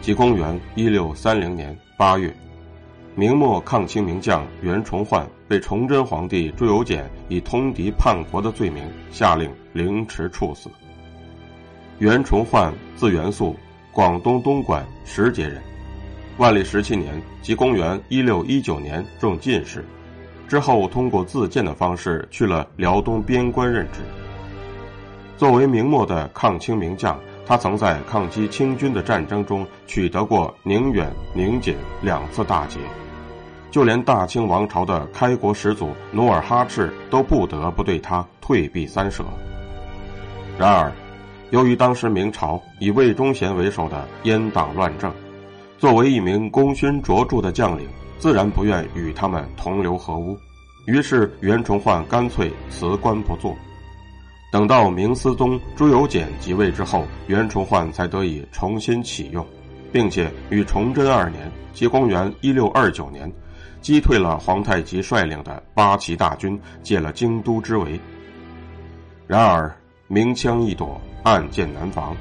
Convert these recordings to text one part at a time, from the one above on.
即公元一六三零年八月，明末抗清名将袁崇焕被崇祯皇帝朱由检以通敌叛国的罪名下令凌迟处死。袁崇焕字元素，广东东莞石碣人。万历十七年即公元一六一九年中进士，之后通过自荐的方式去了辽东边关任职。作为明末的抗清名将。他曾在抗击清军的战争中取得过宁远、宁锦两次大捷，就连大清王朝的开国始祖努尔哈赤都不得不对他退避三舍。然而，由于当时明朝以魏忠贤为首的阉党乱政，作为一名功勋卓著的将领，自然不愿与他们同流合污，于是袁崇焕干脆辞官不做。等到明思宗朱由检即位之后，袁崇焕才得以重新启用，并且于崇祯二年（即公元一六二九年），击退了皇太极率领的八旗大军，解了京都之围。然而明枪易躲，暗箭难防，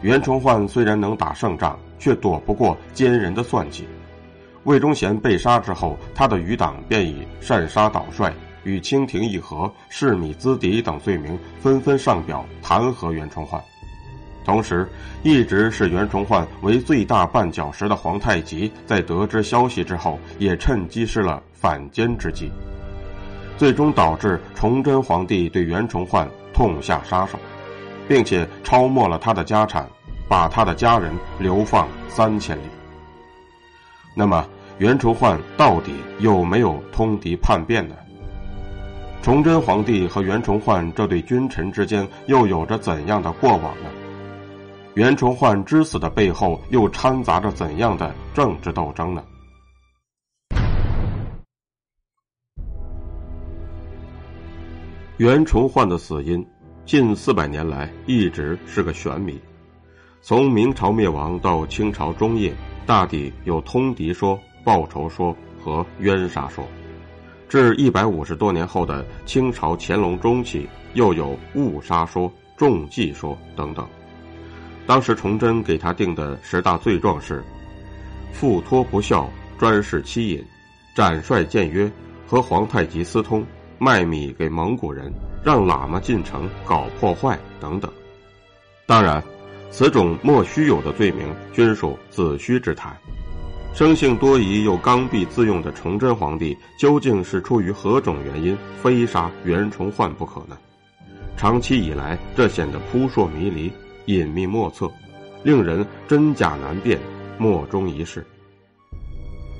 袁崇焕虽然能打胜仗，却躲不过奸人的算计。魏忠贤被杀之后，他的余党便以擅杀倒帅。与清廷议和、弑米资敌等罪名，纷纷上表弹劾袁崇焕。同时，一直视袁崇焕为最大绊脚石的皇太极，在得知消息之后，也趁机施了反间之计，最终导致崇祯皇帝对袁崇焕痛下杀手，并且抄没了他的家产，把他的家人流放三千里。那么，袁崇焕到底有没有通敌叛变呢？崇祯皇帝和袁崇焕这对君臣之间又有着怎样的过往呢？袁崇焕之死的背后又掺杂着怎样的政治斗争呢？袁崇焕的死因，近四百年来一直是个悬谜。从明朝灭亡到清朝中叶，大抵有通敌说、报仇说和冤杀说。至一百五十多年后的清朝乾隆中期，又有误杀说、中计说等等。当时崇祯给他定的十大罪状是：附托不孝、专事欺隐、斩帅僭约、和皇太极私通、卖米给蒙古人、让喇嘛进城搞破坏等等。当然，此种莫须有的罪名均属子虚之谈。生性多疑又刚愎自用的崇祯皇帝，究竟是出于何种原因非杀袁崇焕不可呢？长期以来，这显得扑朔迷离、隐秘莫测，令人真假难辨，莫衷一是。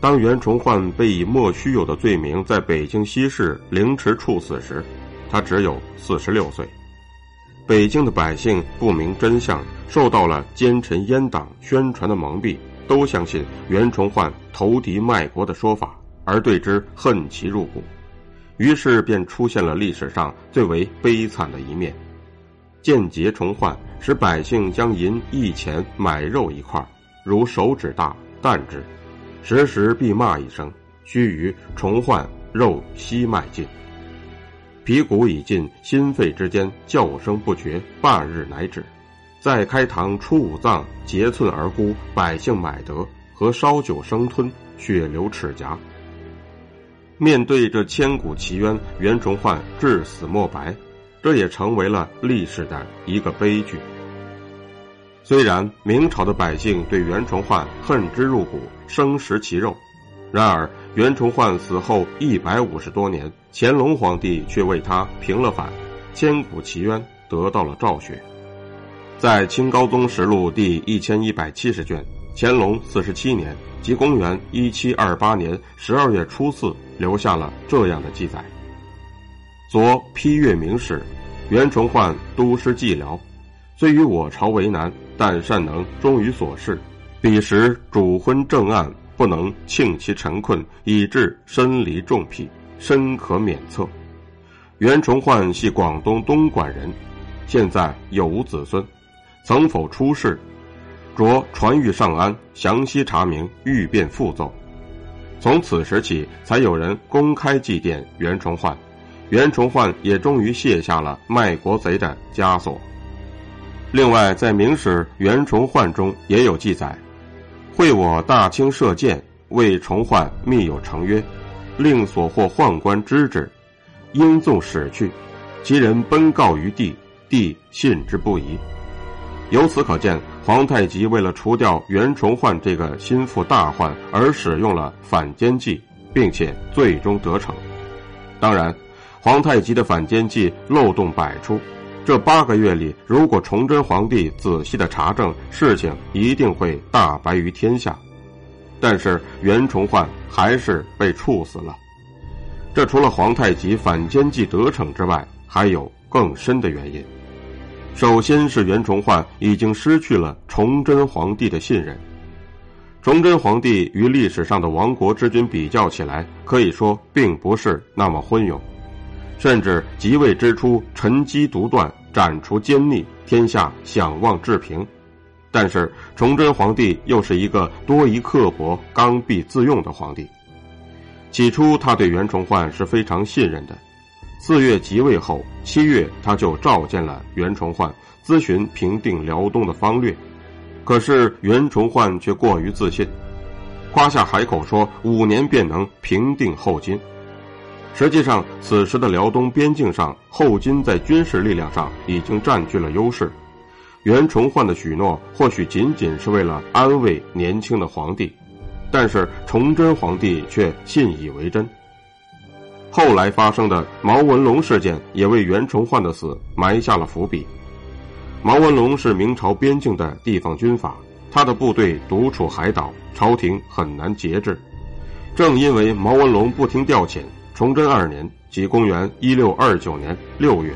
当袁崇焕被以莫须有的罪名在北京西市凌迟处死时，他只有四十六岁。北京的百姓不明真相，受到了奸臣阉党宣传的蒙蔽。都相信袁崇焕投敌卖国的说法，而对之恨其入骨，于是便出现了历史上最为悲惨的一面：间劫崇焕，使百姓将银一钱买肉一块，如手指大啖之，时时必骂一声：“须臾崇焕肉悉卖尽。”皮骨已尽，心肺之间叫声不绝，半日乃止。再开膛出五脏，截寸而沽，百姓买得和烧酒生吞，血流齿颊。面对这千古奇冤，袁崇焕至死莫白，这也成为了历史的一个悲剧。虽然明朝的百姓对袁崇焕恨之入骨，生食其肉，然而袁崇焕死后一百五十多年，乾隆皇帝却为他平了反，千古奇冤得到了昭雪。在《清高宗实录》第一千一百七十卷，乾隆四十七年，即公元一七二八年十二月初四，留下了这样的记载：昨批阅明史，袁崇焕督师寂寥，虽与我朝为难，但善能忠于所事，彼时主婚正案，不能庆其陈困，以致身离重癖，深可免策。袁崇焕系广东东莞人，现在有无子孙？曾否出世？着传谕上安，详细查明，欲便复奏。从此时起，才有人公开祭奠袁崇焕，袁崇焕也终于卸下了卖国贼的枷锁。另外，在《明史袁崇焕》中也有记载：“会我大清射箭，为崇焕密有成约，令所获宦官知之。”应纵使去，其人奔告于帝，帝信之不疑。由此可见，皇太极为了除掉袁崇焕这个心腹大患，而使用了反间计，并且最终得逞。当然，皇太极的反间计漏洞百出。这八个月里，如果崇祯皇帝仔细的查证，事情一定会大白于天下。但是袁崇焕还是被处死了。这除了皇太极反间计得逞之外，还有更深的原因。首先是袁崇焕已经失去了崇祯皇帝的信任。崇祯皇帝与历史上的亡国之君比较起来，可以说并不是那么昏庸，甚至即位之初沉积独断，斩除奸逆，天下想望治平。但是崇祯皇帝又是一个多疑刻薄、刚愎自用的皇帝。起初，他对袁崇焕是非常信任的。四月即位后，七月他就召见了袁崇焕，咨询平定辽东的方略。可是袁崇焕却过于自信，夸下海口说五年便能平定后金。实际上，此时的辽东边境上，后金在军事力量上已经占据了优势。袁崇焕的许诺或许仅仅是为了安慰年轻的皇帝。但是崇祯皇帝却信以为真。后来发生的毛文龙事件也为袁崇焕的死埋下了伏笔。毛文龙是明朝边境的地方军阀，他的部队独处海岛，朝廷很难节制。正因为毛文龙不听调遣，崇祯二年即公元一六二九年六月，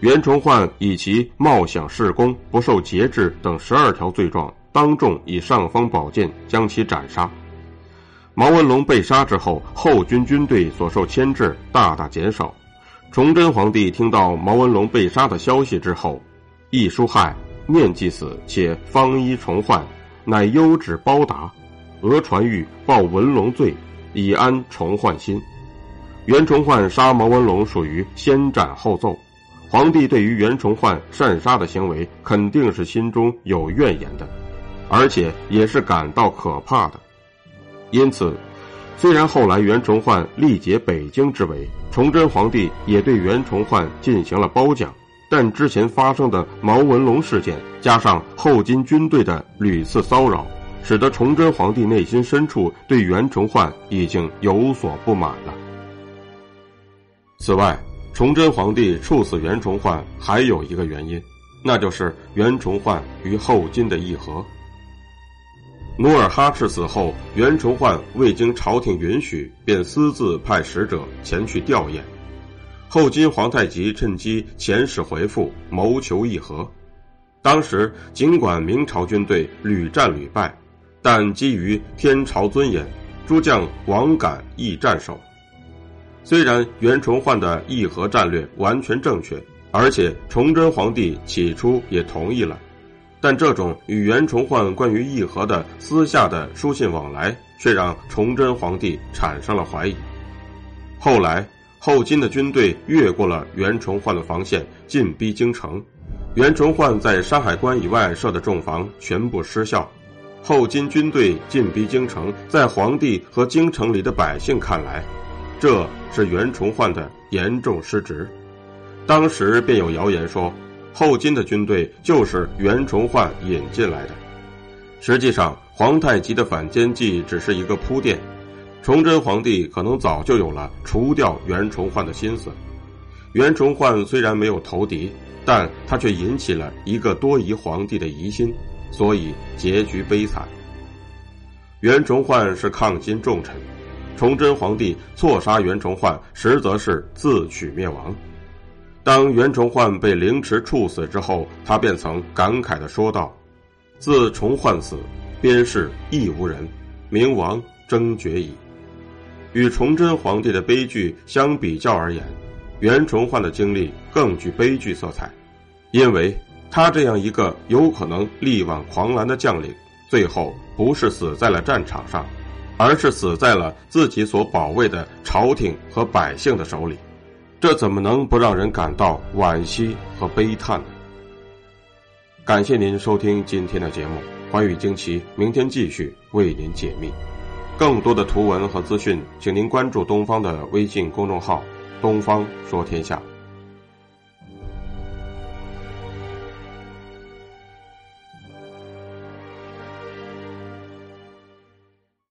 袁崇焕以其冒享事功、不受节制等十二条罪状，当众以尚方宝剑将其斩杀。毛文龙被杀之后，后军军队所受牵制大大减少。崇祯皇帝听到毛文龙被杀的消息之后，亦书害念既死，且方衣重焕，乃优旨包达，俄传谕报文龙罪，以安重焕心。袁崇焕杀毛文龙属于先斩后奏，皇帝对于袁崇焕擅杀的行为肯定是心中有怨言的，而且也是感到可怕的。因此，虽然后来袁崇焕力解北京之围，崇祯皇帝也对袁崇焕进行了褒奖，但之前发生的毛文龙事件，加上后金军队的屡次骚扰，使得崇祯皇帝内心深处对袁崇焕已经有所不满了。此外，崇祯皇帝处死袁崇焕还有一个原因，那就是袁崇焕与后金的议和。努尔哈赤死后，袁崇焕未经朝廷允许，便私自派使者前去吊唁。后金皇太极趁机遣使回复，谋求议和。当时尽管明朝军队屡战屡败，但基于天朝尊严，诸将枉敢易战守。虽然袁崇焕的议和战略完全正确，而且崇祯皇帝起初也同意了。但这种与袁崇焕关于议和的私下的书信往来，却让崇祯皇帝产生了怀疑。后来，后金的军队越过了袁崇焕的防线，进逼京城，袁崇焕在山海关以外设的重防全部失效。后金军队进逼京城，在皇帝和京城里的百姓看来，这是袁崇焕的严重失职。当时便有谣言说。后金的军队就是袁崇焕引进来的。实际上，皇太极的反间计只是一个铺垫。崇祯皇帝可能早就有了除掉袁崇焕的心思。袁崇焕虽然没有投敌，但他却引起了一个多疑皇帝的疑心，所以结局悲惨。袁崇焕是抗金重臣，崇祯皇帝错杀袁崇焕，实则是自取灭亡。当袁崇焕被凌迟处死之后，他便曾感慨地说道：“自崇焕死，边事亦无人，明亡争绝矣。与崇祯皇帝的悲剧相比较而言，袁崇焕的经历更具悲剧色彩，因为他这样一个有可能力挽狂澜的将领，最后不是死在了战场上，而是死在了自己所保卫的朝廷和百姓的手里，这怎么能不让人感到惋惜和悲叹呢？感谢您收听今天的节目，寰宇惊奇，明天继续为您解密。更多的图文和资讯，请您关注东方的微信公众号“东方说天下”。